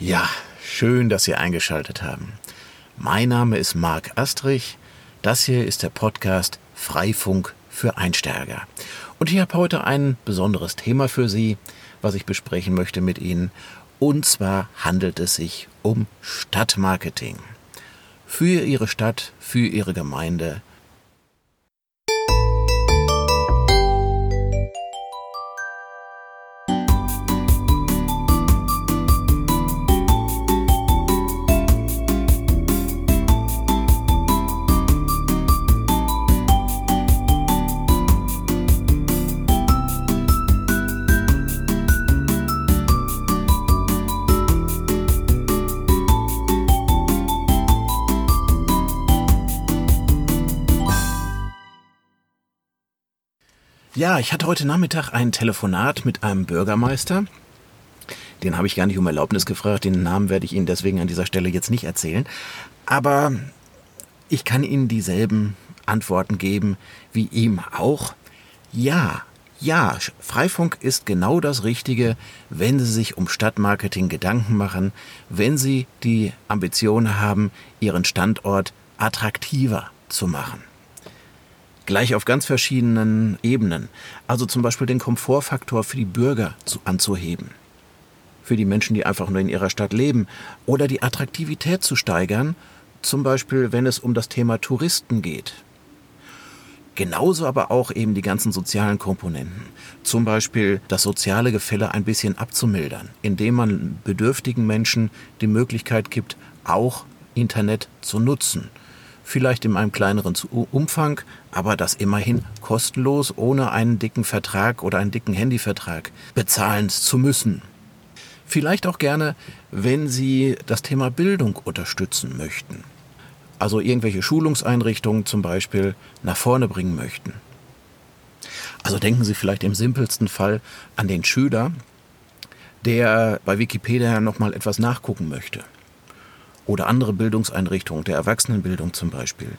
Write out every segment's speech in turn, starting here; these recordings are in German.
Ja, schön, dass Sie eingeschaltet haben. Mein Name ist Marc Astrich. Das hier ist der Podcast Freifunk für Einsteiger. Und ich habe heute ein besonderes Thema für Sie, was ich besprechen möchte mit Ihnen. Und zwar handelt es sich um Stadtmarketing. Für Ihre Stadt, für Ihre Gemeinde, Ja, ich hatte heute Nachmittag ein Telefonat mit einem Bürgermeister. Den habe ich gar nicht um Erlaubnis gefragt. Den Namen werde ich Ihnen deswegen an dieser Stelle jetzt nicht erzählen. Aber ich kann Ihnen dieselben Antworten geben wie ihm auch. Ja, ja, Freifunk ist genau das Richtige, wenn Sie sich um Stadtmarketing Gedanken machen, wenn Sie die Ambition haben, Ihren Standort attraktiver zu machen gleich auf ganz verschiedenen Ebenen. Also zum Beispiel den Komfortfaktor für die Bürger zu, anzuheben, für die Menschen, die einfach nur in ihrer Stadt leben, oder die Attraktivität zu steigern, zum Beispiel wenn es um das Thema Touristen geht. Genauso aber auch eben die ganzen sozialen Komponenten. Zum Beispiel das soziale Gefälle ein bisschen abzumildern, indem man bedürftigen Menschen die Möglichkeit gibt, auch Internet zu nutzen vielleicht in einem kleineren Umfang, aber das immerhin kostenlos, ohne einen dicken Vertrag oder einen dicken Handyvertrag bezahlen zu müssen. Vielleicht auch gerne, wenn Sie das Thema Bildung unterstützen möchten. Also irgendwelche Schulungseinrichtungen zum Beispiel nach vorne bringen möchten. Also denken Sie vielleicht im simpelsten Fall an den Schüler, der bei Wikipedia nochmal etwas nachgucken möchte oder andere Bildungseinrichtungen, der Erwachsenenbildung zum Beispiel,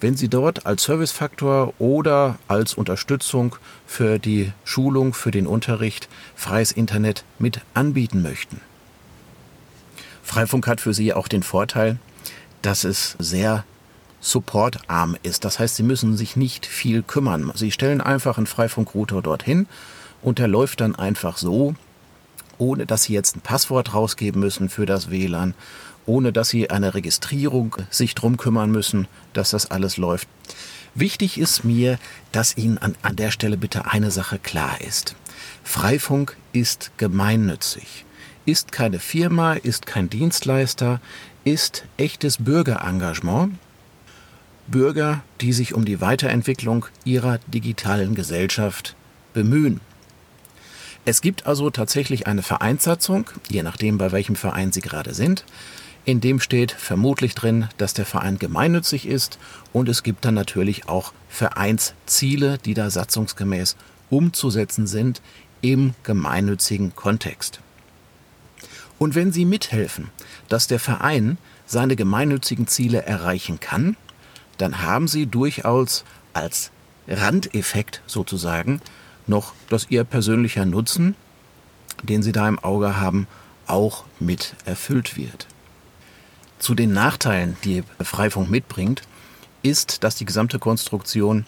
wenn Sie dort als Servicefaktor oder als Unterstützung für die Schulung, für den Unterricht freies Internet mit anbieten möchten. Freifunk hat für Sie auch den Vorteil, dass es sehr supportarm ist. Das heißt, Sie müssen sich nicht viel kümmern. Sie stellen einfach einen Freifunkrouter dorthin und der läuft dann einfach so, ohne dass Sie jetzt ein Passwort rausgeben müssen für das WLAN ohne dass sie eine Registrierung sich drum kümmern müssen, dass das alles läuft. Wichtig ist mir, dass Ihnen an, an der Stelle bitte eine Sache klar ist. Freifunk ist gemeinnützig, ist keine Firma, ist kein Dienstleister, ist echtes Bürgerengagement. Bürger, die sich um die Weiterentwicklung ihrer digitalen Gesellschaft bemühen. Es gibt also tatsächlich eine Vereinssatzung, je nachdem, bei welchem Verein Sie gerade sind. In dem steht vermutlich drin, dass der Verein gemeinnützig ist und es gibt dann natürlich auch Vereinsziele, die da satzungsgemäß umzusetzen sind im gemeinnützigen Kontext. Und wenn Sie mithelfen, dass der Verein seine gemeinnützigen Ziele erreichen kann, dann haben Sie durchaus als Randeffekt sozusagen noch, dass Ihr persönlicher Nutzen, den Sie da im Auge haben, auch mit erfüllt wird. Zu den Nachteilen, die Freifunk mitbringt, ist, dass die gesamte Konstruktion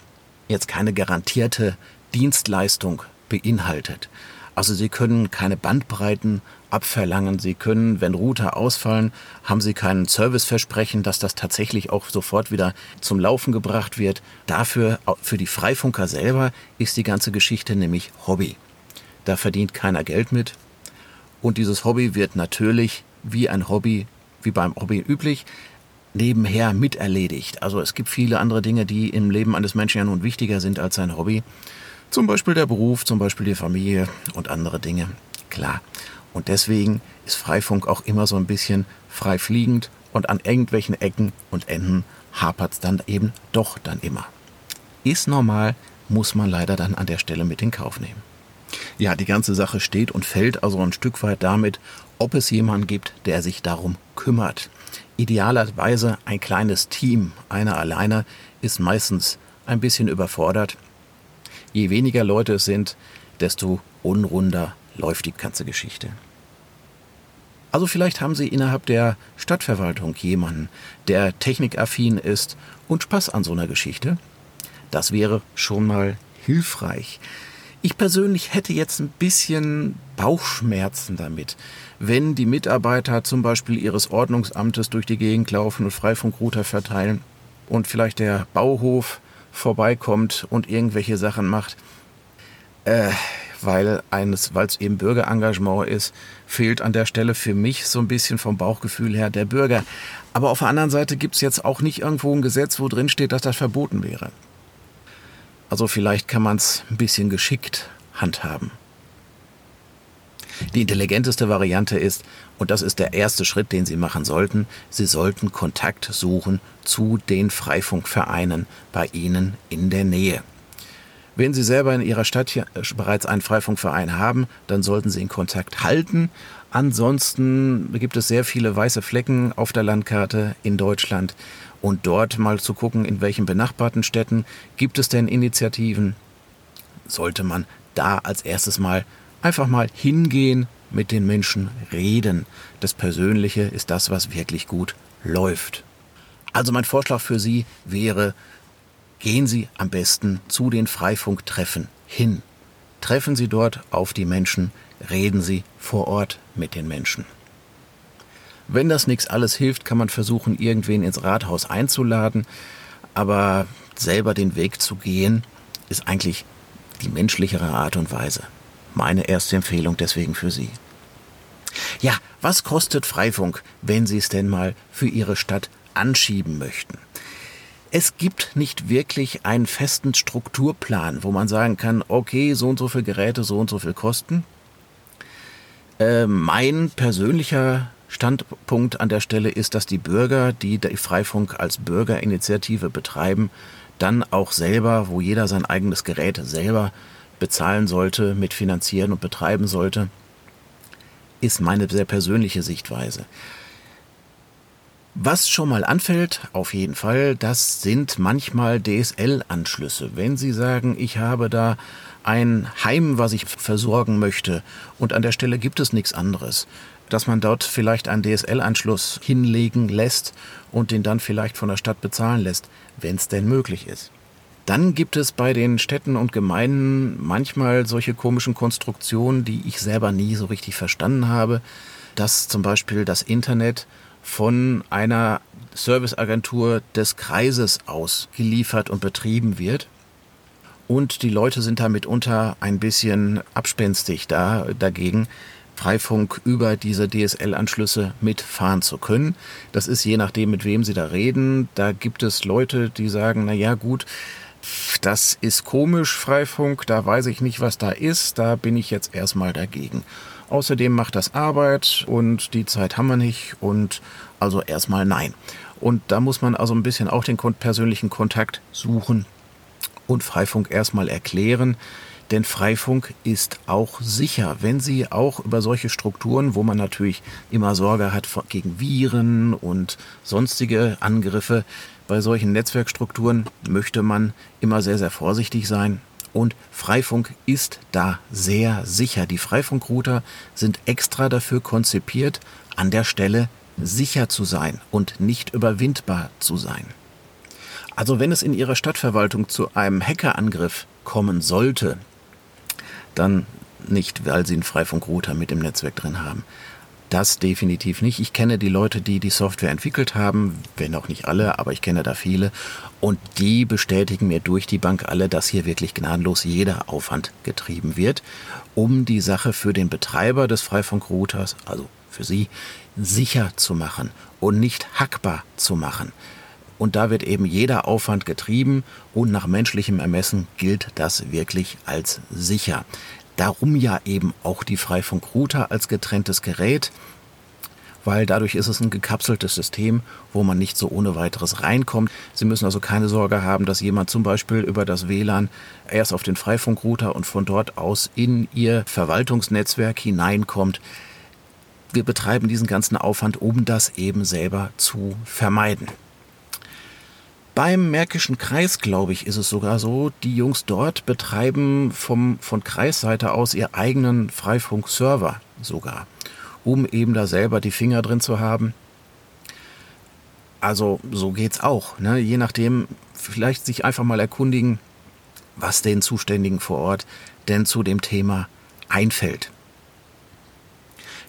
jetzt keine garantierte Dienstleistung beinhaltet. Also Sie können keine Bandbreiten abverlangen. Sie können, wenn Router ausfallen, haben Sie kein Serviceversprechen, dass das tatsächlich auch sofort wieder zum Laufen gebracht wird. Dafür, für die Freifunker selber, ist die ganze Geschichte nämlich Hobby. Da verdient keiner Geld mit. Und dieses Hobby wird natürlich wie ein Hobby wie beim Hobby üblich, nebenher miterledigt. Also es gibt viele andere Dinge, die im Leben eines Menschen ja nun wichtiger sind als sein Hobby. Zum Beispiel der Beruf, zum Beispiel die Familie und andere Dinge. Klar. Und deswegen ist Freifunk auch immer so ein bisschen frei fliegend und an irgendwelchen Ecken und Enden hapert es dann eben doch dann immer. Ist normal, muss man leider dann an der Stelle mit in Kauf nehmen. Ja, die ganze Sache steht und fällt also ein Stück weit damit, ob es jemanden gibt, der sich darum kümmert. Idealerweise ein kleines Team. Einer alleine ist meistens ein bisschen überfordert. Je weniger Leute es sind, desto unrunder läuft die ganze Geschichte. Also vielleicht haben Sie innerhalb der Stadtverwaltung jemanden, der technikaffin ist und Spaß an so einer Geschichte. Das wäre schon mal hilfreich. Ich persönlich hätte jetzt ein bisschen Bauchschmerzen damit, wenn die Mitarbeiter zum Beispiel ihres Ordnungsamtes durch die Gegend laufen und Freifunkrouter verteilen und vielleicht der Bauhof vorbeikommt und irgendwelche Sachen macht. Äh, weil es eben Bürgerengagement ist, fehlt an der Stelle für mich so ein bisschen vom Bauchgefühl her der Bürger. Aber auf der anderen Seite gibt es jetzt auch nicht irgendwo ein Gesetz, wo drin steht, dass das verboten wäre. Also vielleicht kann man es ein bisschen geschickt handhaben. Die intelligenteste Variante ist, und das ist der erste Schritt, den Sie machen sollten, Sie sollten Kontakt suchen zu den Freifunkvereinen bei Ihnen in der Nähe. Wenn Sie selber in Ihrer Stadt hier äh, bereits einen Freifunkverein haben, dann sollten Sie in Kontakt halten. Ansonsten gibt es sehr viele weiße Flecken auf der Landkarte in Deutschland und dort mal zu gucken, in welchen benachbarten Städten gibt es denn Initiativen. Sollte man da als erstes mal einfach mal hingehen, mit den Menschen reden. Das Persönliche ist das, was wirklich gut läuft. Also mein Vorschlag für Sie wäre, Gehen Sie am besten zu den Freifunktreffen hin. Treffen Sie dort auf die Menschen, reden Sie vor Ort mit den Menschen. Wenn das nichts alles hilft, kann man versuchen, irgendwen ins Rathaus einzuladen, aber selber den Weg zu gehen, ist eigentlich die menschlichere Art und Weise. Meine erste Empfehlung deswegen für Sie. Ja, was kostet Freifunk, wenn Sie es denn mal für Ihre Stadt anschieben möchten? es gibt nicht wirklich einen festen Strukturplan, wo man sagen kann, okay, so und so viele Geräte, so und so viel kosten. Äh, mein persönlicher Standpunkt an der Stelle ist, dass die Bürger, die die Freifunk als Bürgerinitiative betreiben, dann auch selber, wo jeder sein eigenes Gerät selber bezahlen sollte, mitfinanzieren und betreiben sollte, ist meine sehr persönliche Sichtweise. Was schon mal anfällt, auf jeden Fall, das sind manchmal DSL-Anschlüsse. Wenn Sie sagen, ich habe da ein Heim, was ich versorgen möchte und an der Stelle gibt es nichts anderes, dass man dort vielleicht einen DSL-Anschluss hinlegen lässt und den dann vielleicht von der Stadt bezahlen lässt, wenn es denn möglich ist. Dann gibt es bei den Städten und Gemeinden manchmal solche komischen Konstruktionen, die ich selber nie so richtig verstanden habe, dass zum Beispiel das Internet von einer Serviceagentur des Kreises aus geliefert und betrieben wird. Und die Leute sind da mitunter ein bisschen abspenstig da, dagegen, Freifunk über diese DSL-Anschlüsse mitfahren zu können. Das ist je nachdem, mit wem Sie da reden. Da gibt es Leute, die sagen, na ja, gut, das ist komisch, Freifunk, da weiß ich nicht, was da ist, da bin ich jetzt erstmal dagegen. Außerdem macht das Arbeit und die Zeit haben wir nicht und also erstmal nein. Und da muss man also ein bisschen auch den persönlichen Kontakt suchen und Freifunk erstmal erklären. Denn Freifunk ist auch sicher, wenn Sie auch über solche Strukturen, wo man natürlich immer Sorge hat gegen Viren und sonstige Angriffe, bei solchen Netzwerkstrukturen möchte man immer sehr, sehr vorsichtig sein. Und Freifunk ist da sehr sicher. Die Freifunkrouter sind extra dafür konzipiert, an der Stelle sicher zu sein und nicht überwindbar zu sein. Also wenn es in Ihrer Stadtverwaltung zu einem Hackerangriff kommen sollte, dann nicht, weil Sie einen Freifunkrouter mit dem Netzwerk drin haben. Das definitiv nicht. Ich kenne die Leute, die die Software entwickelt haben, wenn auch nicht alle, aber ich kenne da viele. Und die bestätigen mir durch die Bank alle, dass hier wirklich gnadenlos jeder Aufwand getrieben wird, um die Sache für den Betreiber des Freifunkrouters, also für Sie, sicher zu machen und nicht hackbar zu machen. Und da wird eben jeder Aufwand getrieben und nach menschlichem Ermessen gilt das wirklich als sicher. Darum ja eben auch die Freifunkrouter als getrenntes Gerät, weil dadurch ist es ein gekapseltes System, wo man nicht so ohne weiteres reinkommt. Sie müssen also keine Sorge haben, dass jemand zum Beispiel über das WLAN erst auf den Freifunkrouter und von dort aus in Ihr Verwaltungsnetzwerk hineinkommt. Wir betreiben diesen ganzen Aufwand, um das eben selber zu vermeiden. Beim Märkischen Kreis, glaube ich, ist es sogar so, die Jungs dort betreiben vom, von Kreisseite aus ihr eigenen Freifunk-Server sogar. um eben da selber die Finger drin zu haben. Also so geht's auch. Ne? Je nachdem, vielleicht sich einfach mal erkundigen, was den Zuständigen vor Ort denn zu dem Thema einfällt.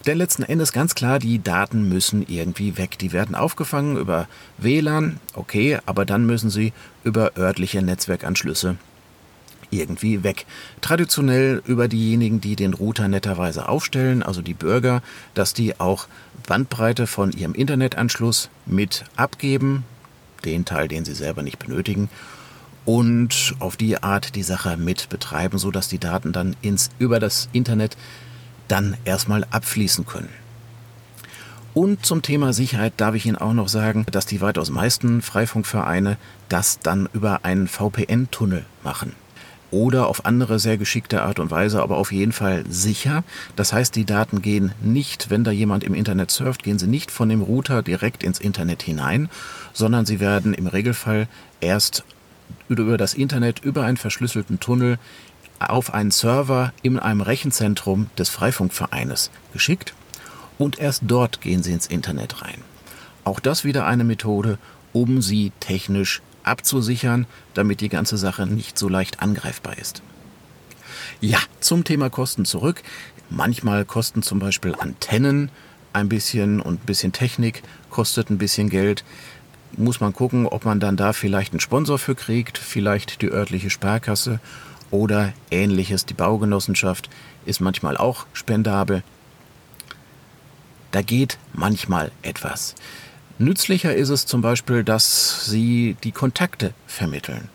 Denn letzten Endes ganz klar, die Daten müssen irgendwie weg. Die werden aufgefangen über WLAN, okay, aber dann müssen sie über örtliche Netzwerkanschlüsse irgendwie weg. Traditionell über diejenigen, die den Router netterweise aufstellen, also die Bürger, dass die auch Bandbreite von ihrem Internetanschluss mit abgeben, den Teil, den sie selber nicht benötigen, und auf die Art die Sache mit betreiben, sodass die Daten dann ins, über das Internet dann erstmal abfließen können. Und zum Thema Sicherheit darf ich Ihnen auch noch sagen, dass die weitaus meisten Freifunkvereine das dann über einen VPN-Tunnel machen. Oder auf andere sehr geschickte Art und Weise, aber auf jeden Fall sicher. Das heißt, die Daten gehen nicht, wenn da jemand im Internet surft, gehen sie nicht von dem Router direkt ins Internet hinein, sondern sie werden im Regelfall erst über das Internet, über einen verschlüsselten Tunnel auf einen Server in einem Rechenzentrum des Freifunkvereines geschickt und erst dort gehen sie ins Internet rein. Auch das wieder eine Methode, um sie technisch abzusichern, damit die ganze Sache nicht so leicht angreifbar ist. Ja, zum Thema Kosten zurück. Manchmal kosten zum Beispiel Antennen ein bisschen und ein bisschen Technik kostet ein bisschen Geld. Muss man gucken, ob man dann da vielleicht einen Sponsor für kriegt, vielleicht die örtliche Sparkasse oder ähnliches. Die Baugenossenschaft ist manchmal auch spendabel. Da geht manchmal etwas. Nützlicher ist es zum Beispiel, dass sie die Kontakte vermitteln.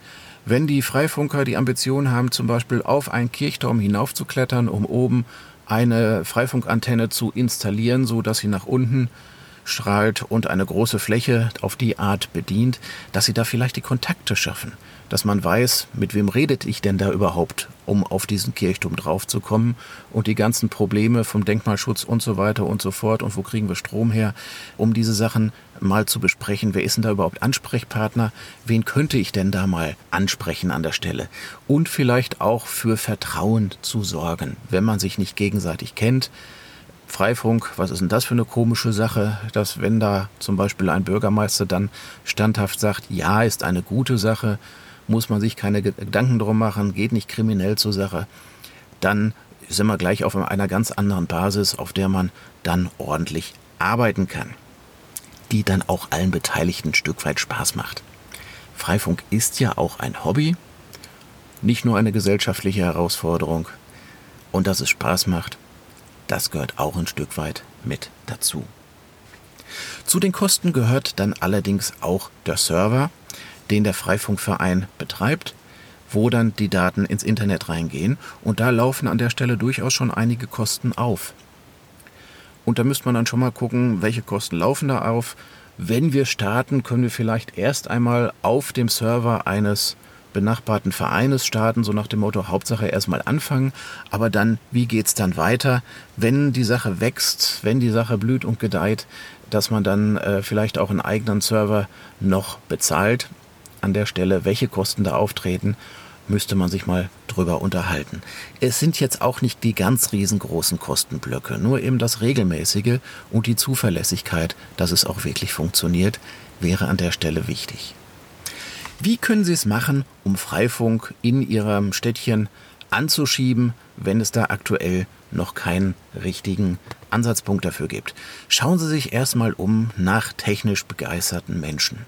Wenn die Freifunker die Ambition haben, zum Beispiel auf einen Kirchturm hinaufzuklettern, um oben eine Freifunkantenne zu installieren, so dass sie nach unten strahlt und eine große Fläche auf die Art bedient, dass sie da vielleicht die Kontakte schaffen, dass man weiß, mit wem redet ich denn da überhaupt, um auf diesen Kirchturm draufzukommen und die ganzen Probleme vom Denkmalschutz und so weiter und so fort und wo kriegen wir Strom her, um diese Sachen mal zu besprechen. Wer ist denn da überhaupt Ansprechpartner? Wen könnte ich denn da mal ansprechen an der Stelle? Und vielleicht auch für Vertrauen zu sorgen, wenn man sich nicht gegenseitig kennt Freifunk, was ist denn das für eine komische Sache, dass wenn da zum Beispiel ein Bürgermeister dann standhaft sagt, ja, ist eine gute Sache, muss man sich keine Gedanken drum machen, geht nicht kriminell zur Sache, dann sind wir gleich auf einer ganz anderen Basis, auf der man dann ordentlich arbeiten kann, die dann auch allen Beteiligten ein Stück weit Spaß macht. Freifunk ist ja auch ein Hobby, nicht nur eine gesellschaftliche Herausforderung und dass es Spaß macht, das gehört auch ein Stück weit mit dazu. Zu den Kosten gehört dann allerdings auch der Server, den der Freifunkverein betreibt, wo dann die Daten ins Internet reingehen. Und da laufen an der Stelle durchaus schon einige Kosten auf. Und da müsste man dann schon mal gucken, welche Kosten laufen da auf. Wenn wir starten, können wir vielleicht erst einmal auf dem Server eines benachbarten Vereines starten, so nach dem Motto Hauptsache erstmal anfangen, aber dann, wie geht's dann weiter, wenn die Sache wächst, wenn die Sache blüht und gedeiht, dass man dann äh, vielleicht auch einen eigenen Server noch bezahlt. An der Stelle, welche Kosten da auftreten, müsste man sich mal drüber unterhalten. Es sind jetzt auch nicht die ganz riesengroßen Kostenblöcke, nur eben das Regelmäßige und die Zuverlässigkeit, dass es auch wirklich funktioniert, wäre an der Stelle wichtig. Wie können Sie es machen, um Freifunk in Ihrem Städtchen anzuschieben, wenn es da aktuell noch keinen richtigen Ansatzpunkt dafür gibt? Schauen Sie sich erstmal um nach technisch begeisterten Menschen.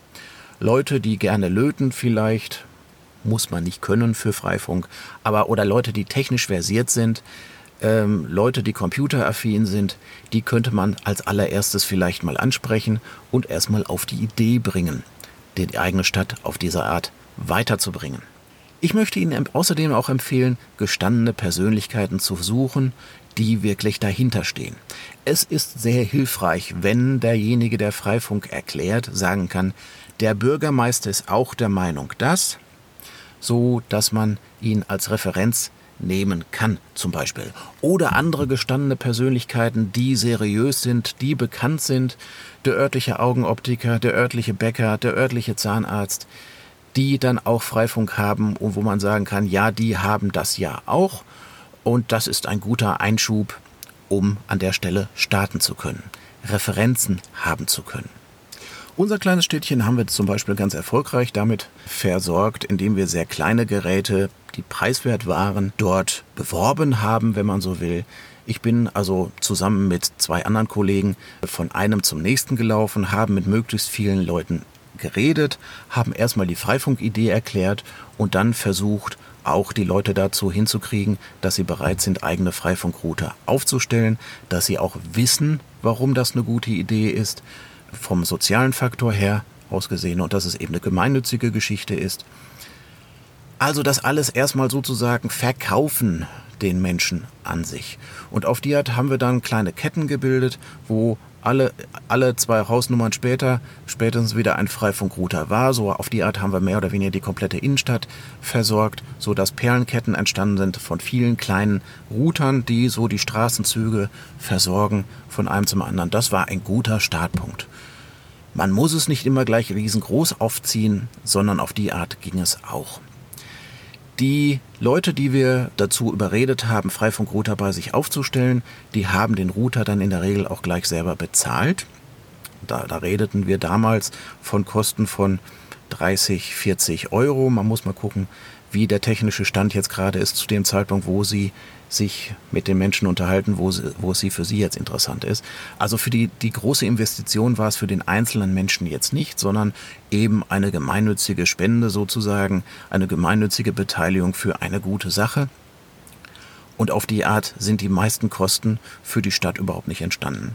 Leute, die gerne löten vielleicht, muss man nicht können für Freifunk, aber oder Leute, die technisch versiert sind, ähm, Leute, die computeraffin sind, die könnte man als allererstes vielleicht mal ansprechen und erstmal auf die Idee bringen die eigene Stadt auf diese Art weiterzubringen. Ich möchte Ihnen außerdem auch empfehlen, gestandene Persönlichkeiten zu suchen, die wirklich dahinter stehen. Es ist sehr hilfreich, wenn derjenige, der Freifunk erklärt, sagen kann, der Bürgermeister ist auch der Meinung, dass, so dass man ihn als Referenz nehmen kann, zum Beispiel. Oder andere gestandene Persönlichkeiten, die seriös sind, die bekannt sind, der örtliche Augenoptiker, der örtliche Bäcker, der örtliche Zahnarzt, die dann auch Freifunk haben und wo man sagen kann, ja, die haben das ja auch und das ist ein guter Einschub, um an der Stelle starten zu können, Referenzen haben zu können. Unser kleines Städtchen haben wir zum Beispiel ganz erfolgreich damit versorgt, indem wir sehr kleine Geräte, die preiswert waren, dort beworben haben, wenn man so will. Ich bin also zusammen mit zwei anderen Kollegen von einem zum nächsten gelaufen, haben mit möglichst vielen Leuten geredet, haben erstmal die Freifunk-Idee erklärt und dann versucht, auch die Leute dazu hinzukriegen, dass sie bereit sind, eigene Freifunkrouter aufzustellen, dass sie auch wissen, warum das eine gute Idee ist, vom sozialen Faktor her ausgesehen und dass es eben eine gemeinnützige Geschichte ist. Also das alles erstmal sozusagen verkaufen den Menschen an sich. Und auf die Art haben wir dann kleine Ketten gebildet, wo alle, alle zwei Hausnummern später spätestens wieder ein Freifunkrouter war. So auf die Art haben wir mehr oder weniger die komplette Innenstadt versorgt, so dass Perlenketten entstanden sind von vielen kleinen Routern, die so die Straßenzüge versorgen von einem zum anderen. Das war ein guter Startpunkt. Man muss es nicht immer gleich riesengroß aufziehen, sondern auf die Art ging es auch. Die Leute, die wir dazu überredet haben, Freifunkrouter bei sich aufzustellen, die haben den Router dann in der Regel auch gleich selber bezahlt. Da, da redeten wir damals von Kosten von 30, 40 Euro. Man muss mal gucken, wie der technische Stand jetzt gerade ist zu dem Zeitpunkt, wo sie sich mit den Menschen unterhalten, wo, sie, wo es sie für sie jetzt interessant ist. Also für die, die große Investition war es für den einzelnen Menschen jetzt nicht, sondern eben eine gemeinnützige Spende sozusagen, eine gemeinnützige Beteiligung für eine gute Sache. Und auf die Art sind die meisten Kosten für die Stadt überhaupt nicht entstanden.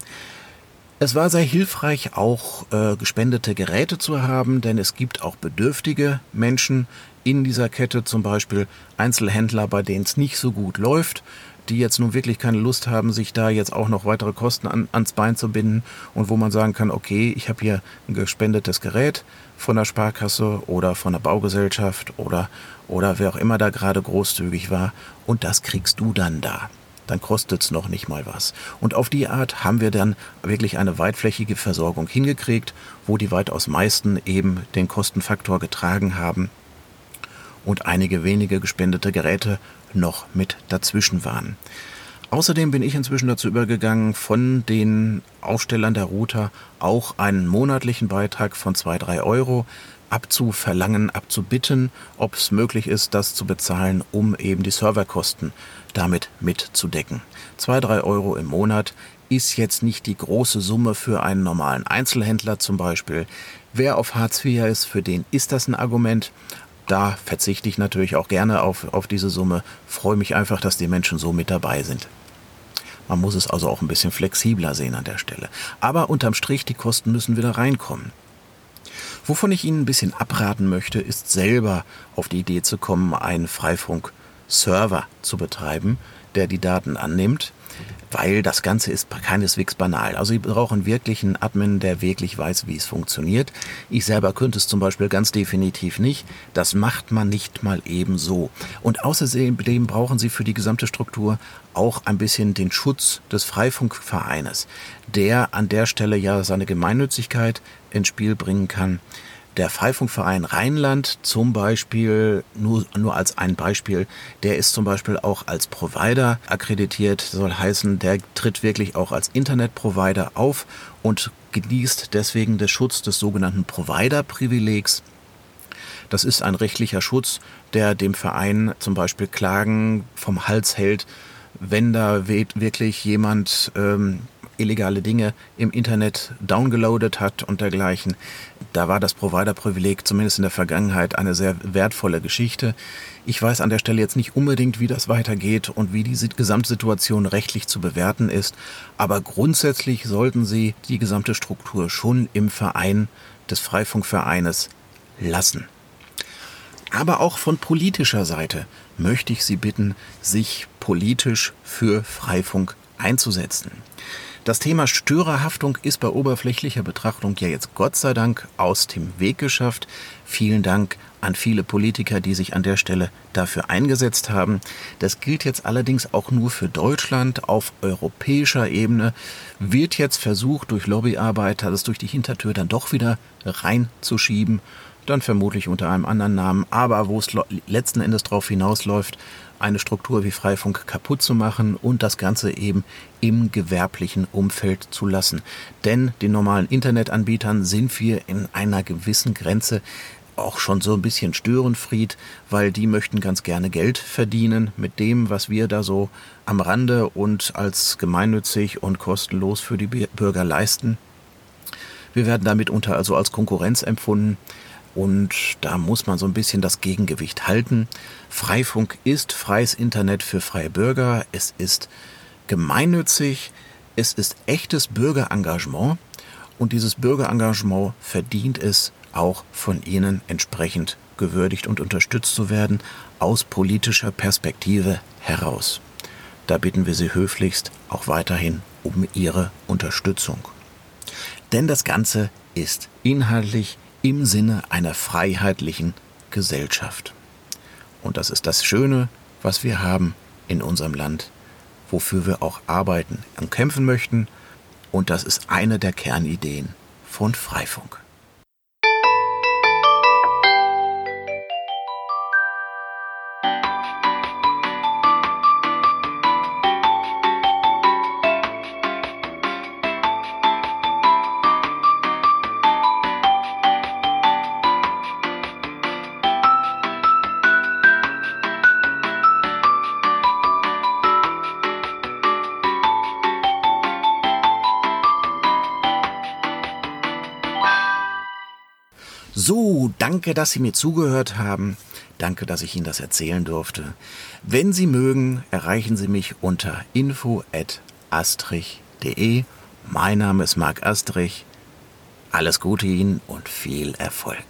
Es war sehr hilfreich, auch äh, gespendete Geräte zu haben, denn es gibt auch bedürftige Menschen in dieser Kette, zum Beispiel Einzelhändler, bei denen es nicht so gut läuft, die jetzt nun wirklich keine Lust haben, sich da jetzt auch noch weitere Kosten an, ans Bein zu binden und wo man sagen kann, okay, ich habe hier ein gespendetes Gerät von der Sparkasse oder von der Baugesellschaft oder, oder wer auch immer da gerade großzügig war und das kriegst du dann da dann kostet es noch nicht mal was. Und auf die Art haben wir dann wirklich eine weitflächige Versorgung hingekriegt, wo die weitaus meisten eben den Kostenfaktor getragen haben und einige wenige gespendete Geräte noch mit dazwischen waren. Außerdem bin ich inzwischen dazu übergegangen, von den Aufstellern der Router auch einen monatlichen Beitrag von 2-3 Euro abzuverlangen, abzubitten, ob es möglich ist, das zu bezahlen, um eben die Serverkosten damit mitzudecken. Zwei, drei Euro im Monat ist jetzt nicht die große Summe für einen normalen Einzelhändler zum Beispiel. Wer auf Hartz IV ist, für den ist das ein Argument. Da verzichte ich natürlich auch gerne auf, auf diese Summe. Freue mich einfach, dass die Menschen so mit dabei sind. Man muss es also auch ein bisschen flexibler sehen an der Stelle. Aber unterm Strich, die Kosten müssen wieder reinkommen. Wovon ich Ihnen ein bisschen abraten möchte, ist selber auf die Idee zu kommen, einen Freifunk-Server zu betreiben, der die Daten annimmt, weil das Ganze ist keineswegs banal. Also Sie brauchen wirklich einen Admin, der wirklich weiß, wie es funktioniert. Ich selber könnte es zum Beispiel ganz definitiv nicht. Das macht man nicht mal eben so. Und außerdem brauchen Sie für die gesamte Struktur auch ein bisschen den Schutz des Freifunkvereines, der an der Stelle ja seine Gemeinnützigkeit ins Spiel bringen kann. Der Freifunkverein Rheinland zum Beispiel, nur, nur als ein Beispiel, der ist zum Beispiel auch als Provider akkreditiert, soll heißen, der tritt wirklich auch als Internetprovider auf und genießt deswegen den Schutz des sogenannten Provider-Privilegs. Das ist ein rechtlicher Schutz, der dem Verein zum Beispiel Klagen vom Hals hält, wenn da wirklich jemand ähm, illegale Dinge im Internet downgeloadet hat und dergleichen. Da war das Provider-Privileg zumindest in der Vergangenheit eine sehr wertvolle Geschichte. Ich weiß an der Stelle jetzt nicht unbedingt, wie das weitergeht und wie diese Gesamtsituation rechtlich zu bewerten ist, aber grundsätzlich sollten Sie die gesamte Struktur schon im Verein des Freifunkvereines lassen. Aber auch von politischer Seite möchte ich Sie bitten, sich politisch für Freifunk einzusetzen. Das Thema Störerhaftung ist bei oberflächlicher Betrachtung ja jetzt Gott sei Dank aus dem Weg geschafft. Vielen Dank an viele Politiker, die sich an der Stelle dafür eingesetzt haben. Das gilt jetzt allerdings auch nur für Deutschland. Auf europäischer Ebene wird jetzt versucht, durch Lobbyarbeit das durch die Hintertür dann doch wieder reinzuschieben. Dann vermutlich unter einem anderen Namen, aber wo es letzten Endes darauf hinausläuft, eine Struktur wie Freifunk kaputt zu machen und das Ganze eben im gewerblichen Umfeld zu lassen. Denn den normalen Internetanbietern sind wir in einer gewissen Grenze auch schon so ein bisschen Störenfried, weil die möchten ganz gerne Geld verdienen mit dem, was wir da so am Rande und als gemeinnützig und kostenlos für die Bürger leisten. Wir werden damit unter also als Konkurrenz empfunden. Und da muss man so ein bisschen das Gegengewicht halten. Freifunk ist freies Internet für freie Bürger. Es ist gemeinnützig. Es ist echtes Bürgerengagement. Und dieses Bürgerengagement verdient es, auch von Ihnen entsprechend gewürdigt und unterstützt zu werden, aus politischer Perspektive heraus. Da bitten wir Sie höflichst auch weiterhin um Ihre Unterstützung. Denn das Ganze ist inhaltlich im Sinne einer freiheitlichen Gesellschaft. Und das ist das Schöne, was wir haben in unserem Land, wofür wir auch arbeiten und kämpfen möchten. Und das ist eine der Kernideen von Freifunk. Danke, dass Sie mir zugehört haben. Danke, dass ich Ihnen das erzählen durfte. Wenn Sie mögen, erreichen Sie mich unter info@astrich.de. Mein Name ist Marc Astrich. Alles Gute Ihnen und viel Erfolg.